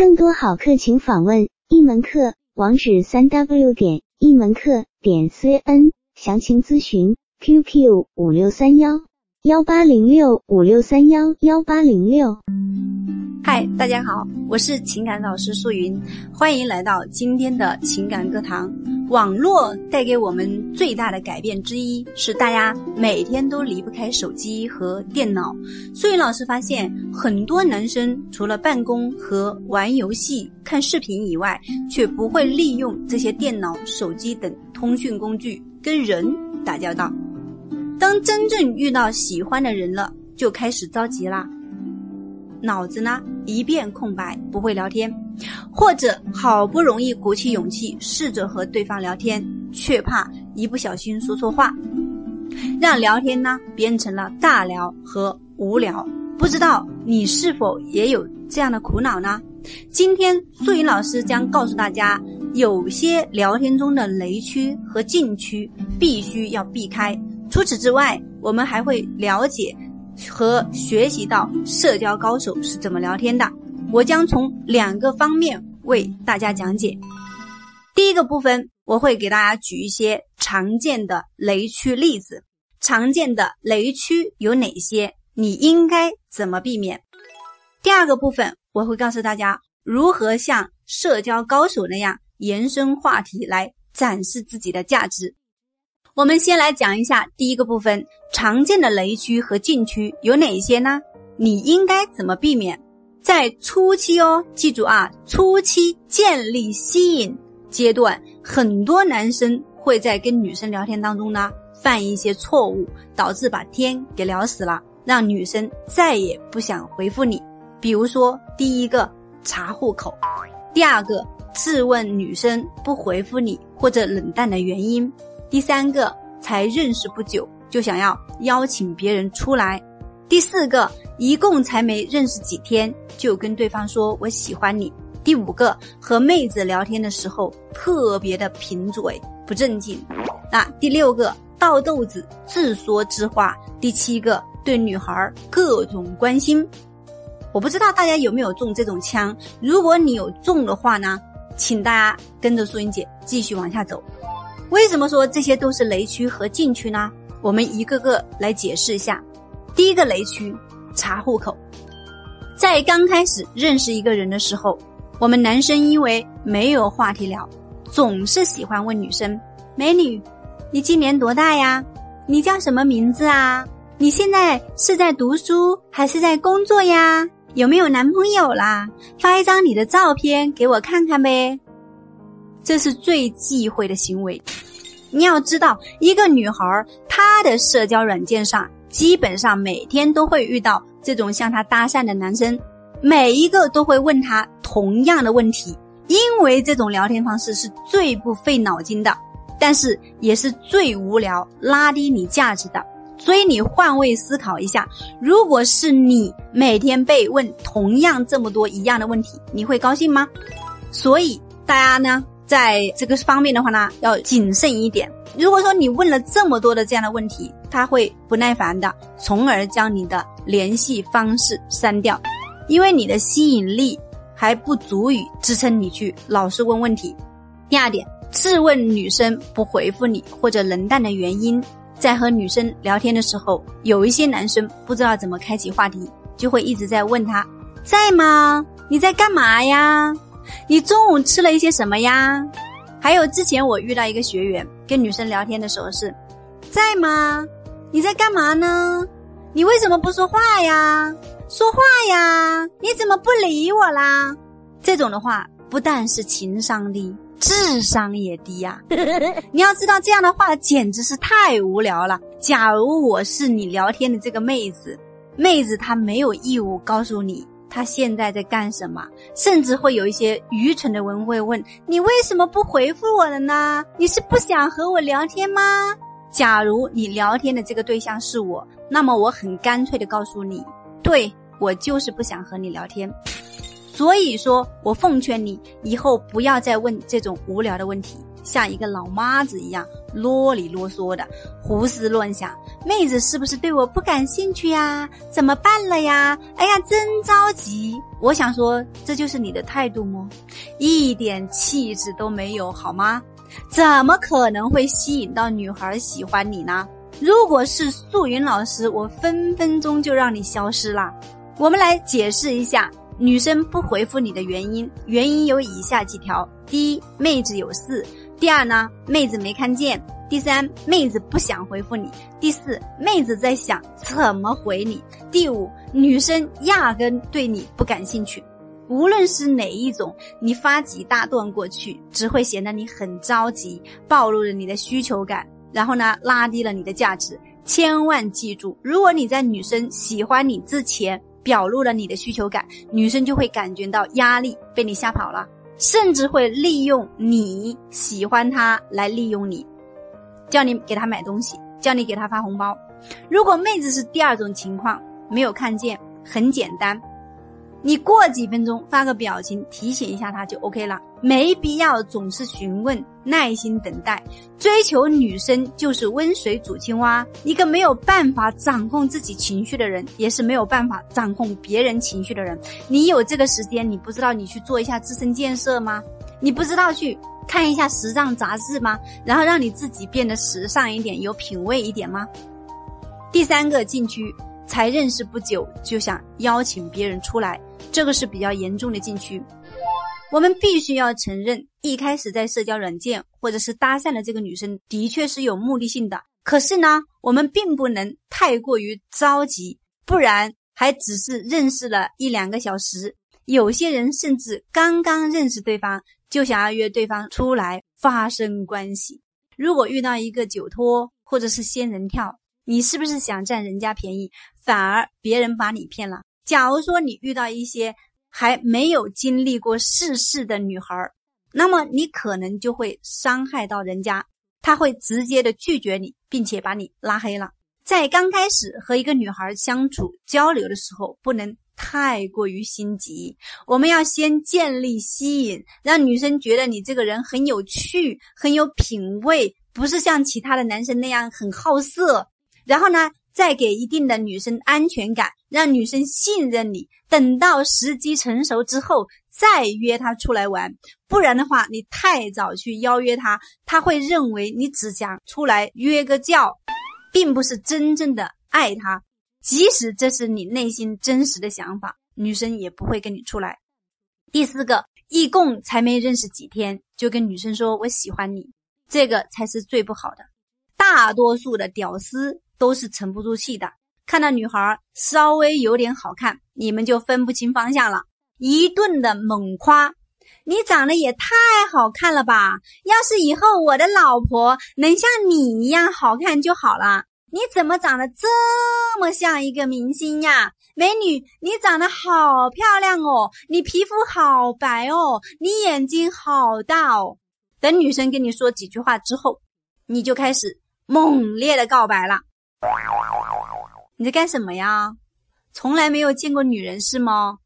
更多好课请访问一门课网址：三 w 点一门课点 cn，详情咨询 QQ 五六三幺幺八零六五六三幺幺八零六。嗨，大家好，我是情感导师素云，欢迎来到今天的情感课堂。网络带给我们最大的改变之一是，大家每天都离不开手机和电脑。素云老师发现，很多男生除了办公和玩游戏、看视频以外，却不会利用这些电脑、手机等通讯工具跟人打交道。当真正遇到喜欢的人了，就开始着急啦。脑子呢一片空白，不会聊天，或者好不容易鼓起勇气试着和对方聊天，却怕一不小心说错话，让聊天呢变成了尬聊和无聊。不知道你是否也有这样的苦恼呢？今天素云老师将告诉大家，有些聊天中的雷区和禁区必须要避开。除此之外，我们还会了解。和学习到社交高手是怎么聊天的，我将从两个方面为大家讲解。第一个部分，我会给大家举一些常见的雷区例子，常见的雷区有哪些，你应该怎么避免。第二个部分，我会告诉大家如何像社交高手那样延伸话题来展示自己的价值。我们先来讲一下第一个部分，常见的雷区和禁区有哪些呢？你应该怎么避免？在初期哦，记住啊，初期建立吸引阶段，很多男生会在跟女生聊天当中呢，犯一些错误，导致把天给聊死了，让女生再也不想回复你。比如说，第一个查户口，第二个质问女生不回复你或者冷淡的原因。第三个才认识不久就想要邀请别人出来，第四个一共才没认识几天就跟对方说我喜欢你，第五个和妹子聊天的时候特别的贫嘴不正经，那第六个倒豆子自说自话，第七个对女孩各种关心，我不知道大家有没有中这种枪，如果你有中的话呢，请大家跟着素英姐继续往下走。为什么说这些都是雷区和禁区呢？我们一个个来解释一下。第一个雷区，查户口。在刚开始认识一个人的时候，我们男生因为没有话题聊，总是喜欢问女生：“美女，你今年多大呀？你叫什么名字啊？你现在是在读书还是在工作呀？有没有男朋友啦？发一张你的照片给我看看呗。”这是最忌讳的行为。你要知道，一个女孩她的社交软件上，基本上每天都会遇到这种向她搭讪的男生，每一个都会问她同样的问题，因为这种聊天方式是最不费脑筋的，但是也是最无聊、拉低你价值的。所以你换位思考一下，如果是你每天被问同样这么多一样的问题，你会高兴吗？所以大家呢？在这个方面的话呢，要谨慎一点。如果说你问了这么多的这样的问题，他会不耐烦的，从而将你的联系方式删掉，因为你的吸引力还不足以支撑你去老是问问题。第二点，质问女生不回复你或者冷淡的原因，在和女生聊天的时候，有一些男生不知道怎么开启话题，就会一直在问他在吗？你在干嘛呀？你中午吃了一些什么呀？还有之前我遇到一个学员跟女生聊天的时候是，在吗？你在干嘛呢？你为什么不说话呀？说话呀！你怎么不理我啦？这种的话不但是情商低，智商也低呀！你要知道这样的话简直是太无聊了。假如我是你聊天的这个妹子，妹子她没有义务告诉你。他现在在干什么？甚至会有一些愚蠢的人会问：“你为什么不回复我了呢？你是不想和我聊天吗？”假如你聊天的这个对象是我，那么我很干脆的告诉你：“对我就是不想和你聊天。”所以说我奉劝你以后不要再问这种无聊的问题，像一个老妈子一样啰里啰嗦的胡思乱想，妹子是不是对我不感兴趣呀？怎么办了呀？哎呀，真着急！我想说，这就是你的态度吗？一点气质都没有，好吗？怎么可能会吸引到女孩喜欢你呢？如果是素云老师，我分分钟就让你消失了。我们来解释一下女生不回复你的原因，原因有以下几条：第一，妹子有事；第二呢，妹子没看见；第三，妹子不想回复你；第四，妹子在想怎么回你；第五，女生压根对你不感兴趣。无论是哪一种，你发几大段过去，只会显得你很着急，暴露了你的需求感，然后呢，拉低了你的价值。千万记住，如果你在女生喜欢你之前，表露了你的需求感，女生就会感觉到压力，被你吓跑了，甚至会利用你喜欢他来利用你，叫你给他买东西，叫你给他发红包。如果妹子是第二种情况，没有看见，很简单。你过几分钟发个表情提醒一下他就 OK 了，没必要总是询问，耐心等待。追求女生就是温水煮青蛙，一个没有办法掌控自己情绪的人，也是没有办法掌控别人情绪的人。你有这个时间，你不知道你去做一下自身建设吗？你不知道去看一下时尚杂志吗？然后让你自己变得时尚一点，有品味一点吗？第三个禁区。才认识不久就想邀请别人出来，这个是比较严重的禁区。我们必须要承认，一开始在社交软件或者是搭讪的这个女生的确是有目的性的。可是呢，我们并不能太过于着急，不然还只是认识了一两个小时。有些人甚至刚刚认识对方就想要约对方出来发生关系。如果遇到一个酒托或者是仙人跳，你是不是想占人家便宜？反而别人把你骗了。假如说你遇到一些还没有经历过世事的女孩儿，那么你可能就会伤害到人家，他会直接的拒绝你，并且把你拉黑了。在刚开始和一个女孩相处交流的时候，不能太过于心急，我们要先建立吸引，让女生觉得你这个人很有趣、很有品味，不是像其他的男生那样很好色。然后呢？再给一定的女生安全感，让女生信任你。等到时机成熟之后，再约她出来玩。不然的话，你太早去邀约她，她会认为你只想出来约个觉，并不是真正的爱她。即使这是你内心真实的想法，女生也不会跟你出来。第四个，一共才没认识几天，就跟女生说我喜欢你，这个才是最不好的。大多数的屌丝。都是沉不住气的，看到女孩稍微有点好看，你们就分不清方向了，一顿的猛夸，你长得也太好看了吧！要是以后我的老婆能像你一样好看就好了。你怎么长得这么像一个明星呀，美女？你长得好漂亮哦，你皮肤好白哦，你眼睛好大哦。等女生跟你说几句话之后，你就开始猛烈的告白了。你在干什么呀？从来没有见过女人是吗？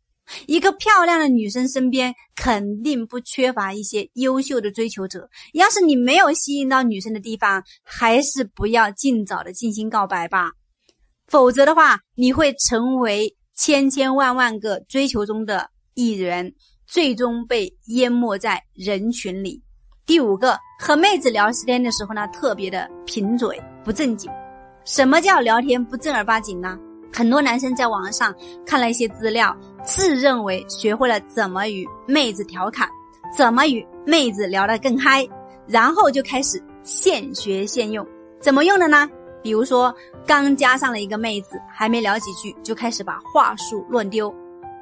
一个漂亮的女生身边肯定不缺乏一些优秀的追求者。要是你没有吸引到女生的地方，还是不要尽早的进行告白吧，否则的话，你会成为千千万万个追求中的一人，最终被淹没在人群里。第五个，和妹子聊时间的时候呢，特别的贫嘴，不正经。什么叫聊天不正儿八经呢？很多男生在网上看了一些资料，自认为学会了怎么与妹子调侃，怎么与妹子聊得更嗨，然后就开始现学现用。怎么用的呢？比如说刚加上了一个妹子，还没聊几句，就开始把话术乱丢。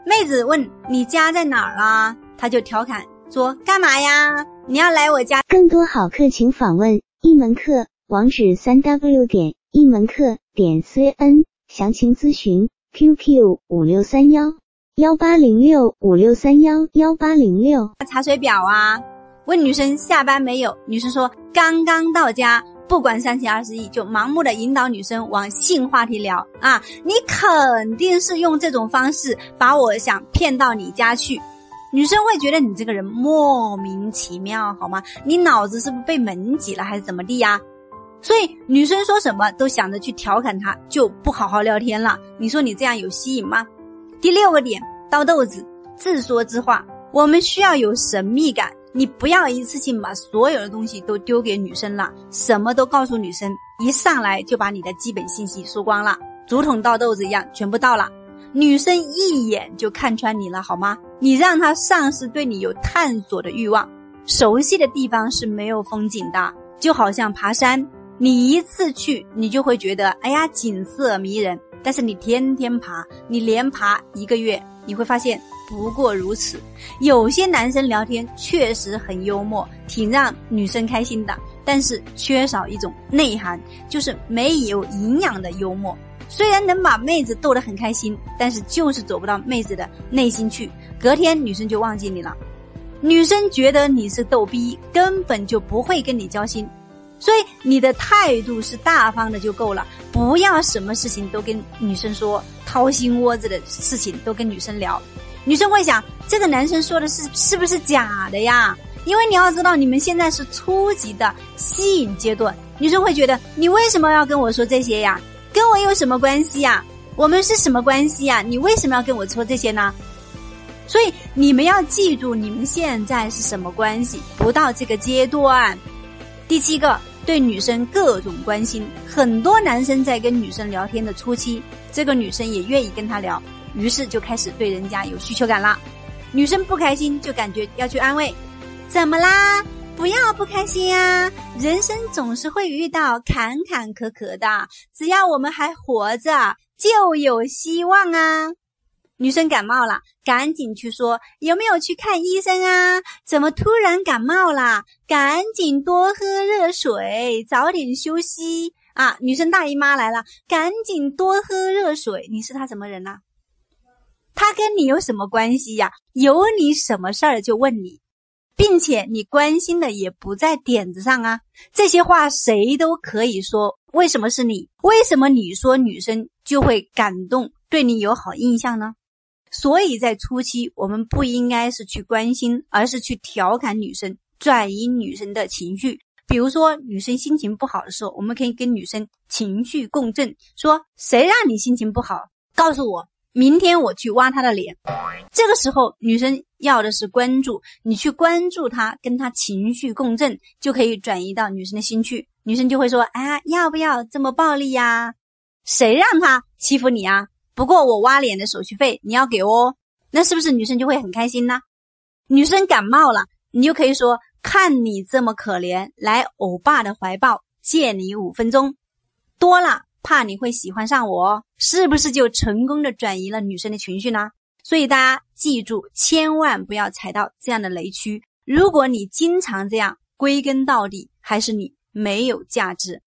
妹子问你家在哪儿啊？他就调侃说干嘛呀？你要来我家？更多好课请访问一门课网址：三 w 点。一门课点 cn 详情咨询 QQ 五六三幺幺八零六五六三幺幺八零六查水表啊？问女生下班没有？女生说刚刚到家。不管三七二十一，就盲目的引导女生往性话题聊啊！你肯定是用这种方式把我想骗到你家去。女生会觉得你这个人莫名其妙，好吗？你脑子是不是被门挤了还是怎么地呀？所以女生说什么都想着去调侃他，就不好好聊天了。你说你这样有吸引吗？第六个点，倒豆子，自说自话。我们需要有神秘感，你不要一次性把所有的东西都丢给女生了，什么都告诉女生，一上来就把你的基本信息说光了，竹筒倒豆子一样，全部倒了，女生一眼就看穿你了，好吗？你让她丧失对你有探索的欲望，熟悉的地方是没有风景的，就好像爬山。你一次去，你就会觉得，哎呀，景色迷人。但是你天天爬，你连爬一个月，你会发现不过如此。有些男生聊天确实很幽默，挺让女生开心的，但是缺少一种内涵，就是没有营养的幽默。虽然能把妹子逗得很开心，但是就是走不到妹子的内心去。隔天女生就忘记你了，女生觉得你是逗逼，根本就不会跟你交心。所以你的态度是大方的就够了，不要什么事情都跟女生说，掏心窝子的事情都跟女生聊。女生会想，这个男生说的是是不是假的呀？因为你要知道，你们现在是初级的吸引阶段，女生会觉得你为什么要跟我说这些呀？跟我有什么关系呀？我们是什么关系呀？你为什么要跟我说这些呢？所以你们要记住，你们现在是什么关系？不到这个阶段。第七个。对女生各种关心，很多男生在跟女生聊天的初期，这个女生也愿意跟他聊，于是就开始对人家有需求感了。女生不开心就感觉要去安慰，怎么啦？不要不开心呀！人生总是会遇到坎坎坷坷的，只要我们还活着，就有希望啊。女生感冒了，赶紧去说有没有去看医生啊？怎么突然感冒了？赶紧多喝热水，早点休息啊！女生大姨妈来了，赶紧多喝热水。你是她什么人呢？他跟你有什么关系呀？有你什么事儿就问你，并且你关心的也不在点子上啊。这些话谁都可以说，为什么是你？为什么你说女生就会感动，对你有好印象呢？所以在初期，我们不应该是去关心，而是去调侃女生，转移女生的情绪。比如说，女生心情不好的时候，我们可以跟女生情绪共振，说：“谁让你心情不好？告诉我，明天我去挖他的脸。”这个时候，女生要的是关注，你去关注她，跟她情绪共振，就可以转移到女生的心去。女生就会说：“哎呀，要不要这么暴力呀？谁让他欺负你啊？”不过我挖脸的手续费你要给哦，那是不是女生就会很开心呢？女生感冒了，你就可以说：“看你这么可怜，来欧巴的怀抱，借你五分钟，多了怕你会喜欢上我，是不是就成功的转移了女生的情绪呢？”所以大家记住，千万不要踩到这样的雷区。如果你经常这样，归根到底还是你没有价值。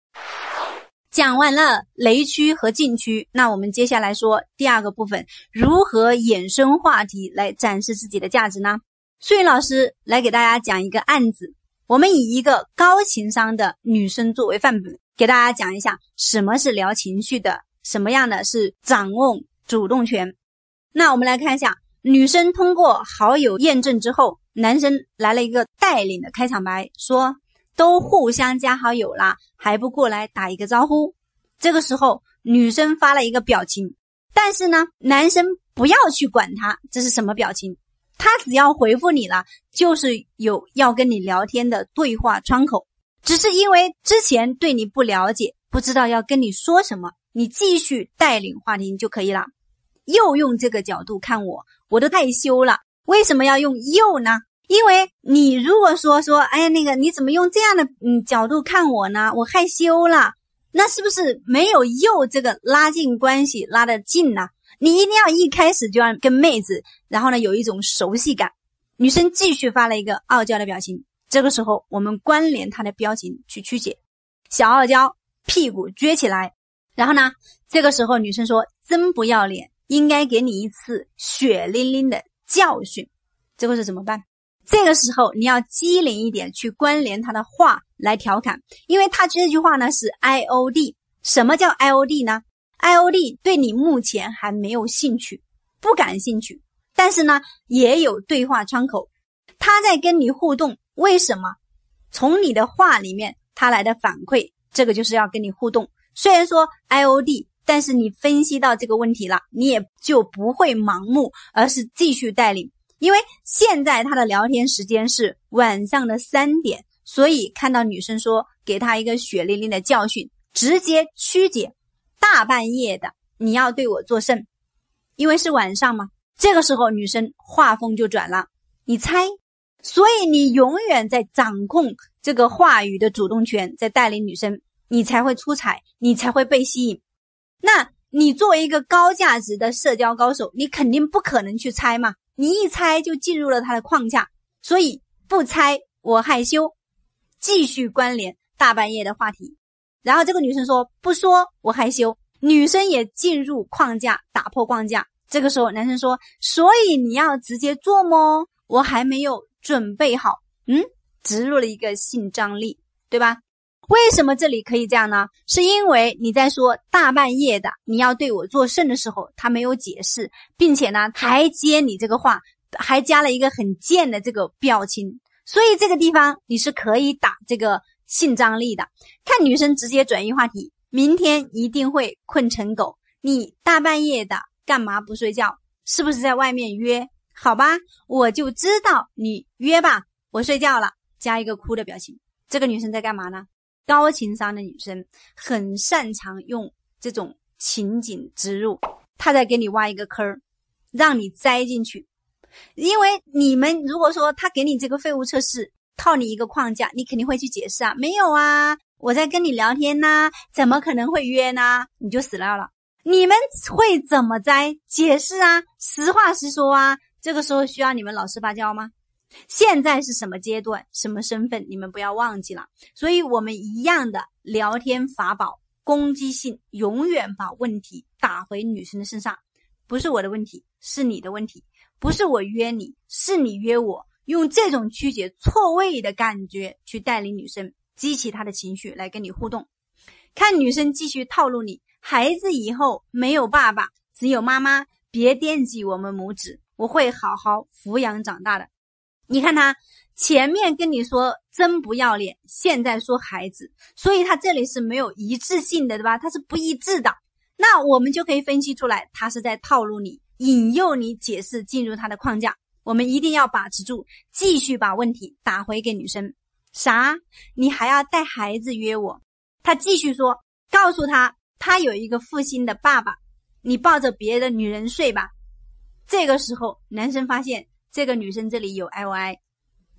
讲完了雷区和禁区，那我们接下来说第二个部分，如何衍生话题来展示自己的价值呢？素云老师来给大家讲一个案子，我们以一个高情商的女生作为范本，给大家讲一下什么是聊情绪的，什么样的是掌握主动权。那我们来看一下，女生通过好友验证之后，男生来了一个带领的开场白，说。都互相加好友了，还不过来打一个招呼？这个时候，女生发了一个表情，但是呢，男生不要去管他这是什么表情，他只要回复你了，就是有要跟你聊天的对话窗口。只是因为之前对你不了解，不知道要跟你说什么，你继续带领话题就可以了。又用这个角度看我，我都害羞了。为什么要用又呢？因为你如果说说，哎呀，那个你怎么用这样的嗯角度看我呢？我害羞了，那是不是没有又这个拉近关系拉得近呢？你一定要一开始就要跟妹子，然后呢有一种熟悉感。女生继续发了一个傲娇的表情，这个时候我们关联她的表情去曲解，小傲娇屁股撅起来，然后呢这个时候女生说真不要脸，应该给你一次血淋淋的教训，这个是怎么办？这个时候你要机灵一点，去关联他的话来调侃，因为他这句话呢是 I O D。什么叫 I O D 呢？I O D 对你目前还没有兴趣，不感兴趣，但是呢也有对话窗口，他在跟你互动。为什么？从你的话里面他来的反馈这个就是要跟你互动。虽然说 I O D，但是你分析到这个问题了，你也就不会盲目，而是继续带领。因为现在他的聊天时间是晚上的三点，所以看到女生说给他一个血淋淋的教训，直接曲解。大半夜的你要对我作甚？因为是晚上嘛。这个时候女生话锋就转了，你猜？所以你永远在掌控这个话语的主动权，在带领女生，你才会出彩，你才会被吸引。那你作为一个高价值的社交高手，你肯定不可能去猜嘛。你一猜就进入了他的框架，所以不猜我害羞，继续关联大半夜的话题。然后这个女生说不说我害羞，女生也进入框架，打破框架。这个时候男生说，所以你要直接做么？我还没有。准备好，嗯，植入了一个性张力，对吧？为什么这里可以这样呢？是因为你在说大半夜的你要对我做甚的时候，他没有解释，并且呢还接你这个话，还加了一个很贱的这个表情，所以这个地方你是可以打这个性张力的。看女生直接转移话题，明天一定会困成狗。你大半夜的干嘛不睡觉？是不是在外面约？好吧，我就知道你约吧，我睡觉了，加一个哭的表情。这个女生在干嘛呢？高情商的女生很擅长用这种情景植入，她在给你挖一个坑儿，让你栽进去。因为你们如果说他给你这个废物测试套你一个框架，你肯定会去解释啊，没有啊，我在跟你聊天呢，怎么可能会约呢？你就死掉了。你们会怎么栽？解释啊，实话实说啊。这个时候需要你们老实巴交吗？现在是什么阶段、什么身份？你们不要忘记了。所以，我们一样的聊天法宝，攻击性永远把问题打回女生的身上。不是我的问题，是你的问题。不是我约你，是你约我。用这种曲解错位的感觉去带领女生，激起她的情绪来跟你互动。看女生继续套路你，孩子以后没有爸爸，只有妈妈，别惦记我们母子。我会好好抚养长大的。你看他前面跟你说真不要脸，现在说孩子，所以他这里是没有一致性的，对吧？他是不一致的。那我们就可以分析出来，他是在套路你，引诱你解释进入他的框架。我们一定要把持住，继续把问题打回给女生。啥？你还要带孩子约我？他继续说，告诉他他有一个负心的爸爸，你抱着别的女人睡吧。这个时候，男生发现这个女生这里有 I O I，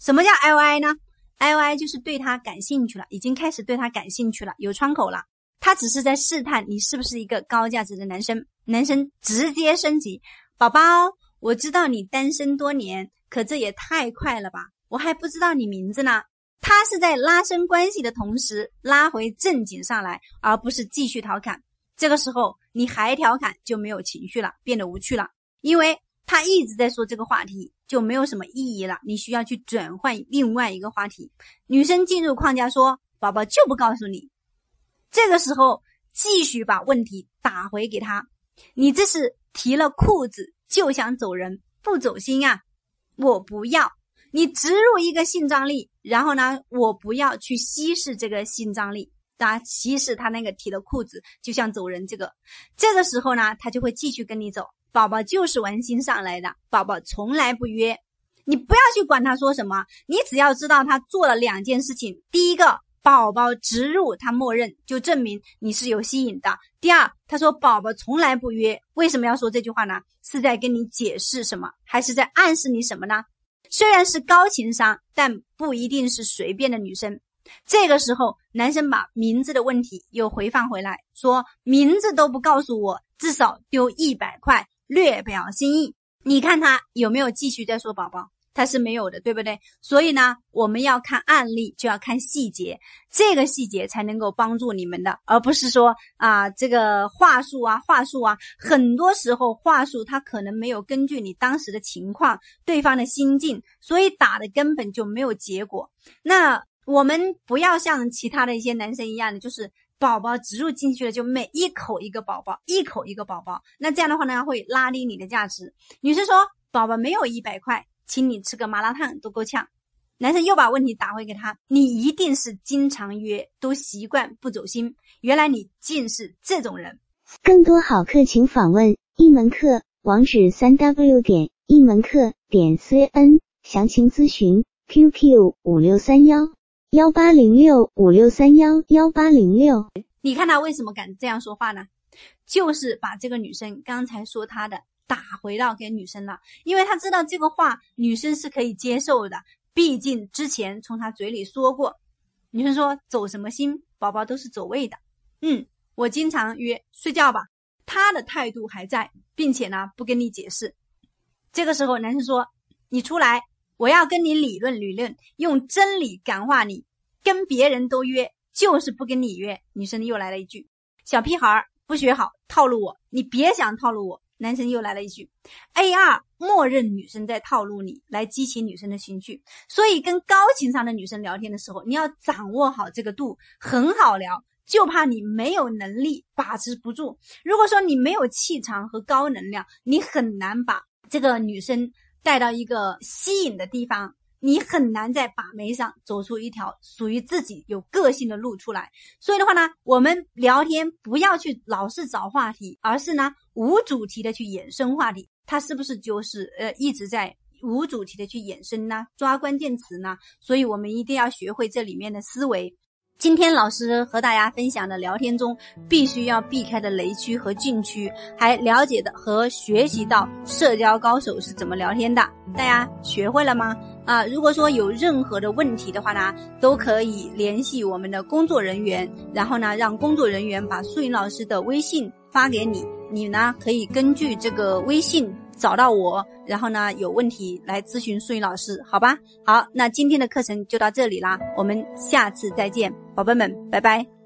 什么叫 I O I 呢？I O I 就是对他感兴趣了，已经开始对他感兴趣了，有窗口了。他只是在试探你是不是一个高价值的男生。男生直接升级，宝宝，我知道你单身多年，可这也太快了吧？我还不知道你名字呢。他是在拉伸关系的同时拉回正经上来，而不是继续调侃。这个时候你还调侃就没有情绪了，变得无趣了。因为他一直在说这个话题，就没有什么意义了。你需要去转换另外一个话题。女生进入框架说：“宝宝就不告诉你。”这个时候继续把问题打回给他。你这是提了裤子就想走人，不走心啊！我不要你植入一个性张力，然后呢，我不要去稀释这个性张力，啊，稀释他那个提了裤子就想走人这个。这个时候呢，他就会继续跟你走。宝宝就是玩心上来的，宝宝从来不约，你不要去管他说什么，你只要知道他做了两件事情：第一个，宝宝植入他默认，就证明你是有吸引的；第二，他说宝宝从来不约，为什么要说这句话呢？是在跟你解释什么，还是在暗示你什么呢？虽然是高情商，但不一定是随便的女生。这个时候，男生把名字的问题又回放回来，说名字都不告诉我，至少丢一百块。略表心意，你看他有没有继续在说宝宝？他是没有的，对不对？所以呢，我们要看案例，就要看细节，这个细节才能够帮助你们的，而不是说啊，这个话术啊，话术啊，很多时候话术他可能没有根据你当时的情况、对方的心境，所以打的根本就没有结果。那我们不要像其他的一些男生一样的，就是。宝宝植入进去了，就每一口一个宝宝，一口一个宝宝。那这样的话呢，会拉低你的价值。女生说：“宝宝没有一百块，请你吃个麻辣烫都够呛。”男生又把问题打回给他：“你一定是经常约，都习惯不走心。原来你竟是这种人。”更多好课请访问一门课网址：三 w 点一门课点 cn，详情咨询 QQ 五六三幺幺八零六五六三幺幺八零六。你看他为什么敢这样说话呢？就是把这个女生刚才说他的打回到给女生了，因为他知道这个话女生是可以接受的。毕竟之前从他嘴里说过，女生说走什么心，宝宝都是走位的。嗯，我经常约睡觉吧，他的态度还在，并且呢不跟你解释。这个时候男生说你出来，我要跟你理论理论，用真理感化你。跟别人都约，就是不跟你约。女生又来了一句小屁孩不学好，套路我，你别想套路我。男生又来了一句：“A 二默认女生在套路你，来激起女生的情绪。所以跟高情商的女生聊天的时候，你要掌握好这个度，很好聊。就怕你没有能力把持不住。如果说你没有气场和高能量，你很难把这个女生带到一个吸引的地方。”你很难在把妹上走出一条属于自己有个性的路出来。所以的话呢，我们聊天不要去老是找话题，而是呢无主题的去衍生话题。它是不是就是呃一直在无主题的去衍生呢？抓关键词呢？所以我们一定要学会这里面的思维。今天老师和大家分享的聊天中，必须要避开的雷区和禁区，还了解的和学习到社交高手是怎么聊天的，大家学会了吗？啊，如果说有任何的问题的话呢，都可以联系我们的工作人员，然后呢，让工作人员把素云老师的微信发给你，你呢可以根据这个微信。找到我，然后呢，有问题来咨询素云老师，好吧？好，那今天的课程就到这里啦，我们下次再见，宝贝们，拜拜。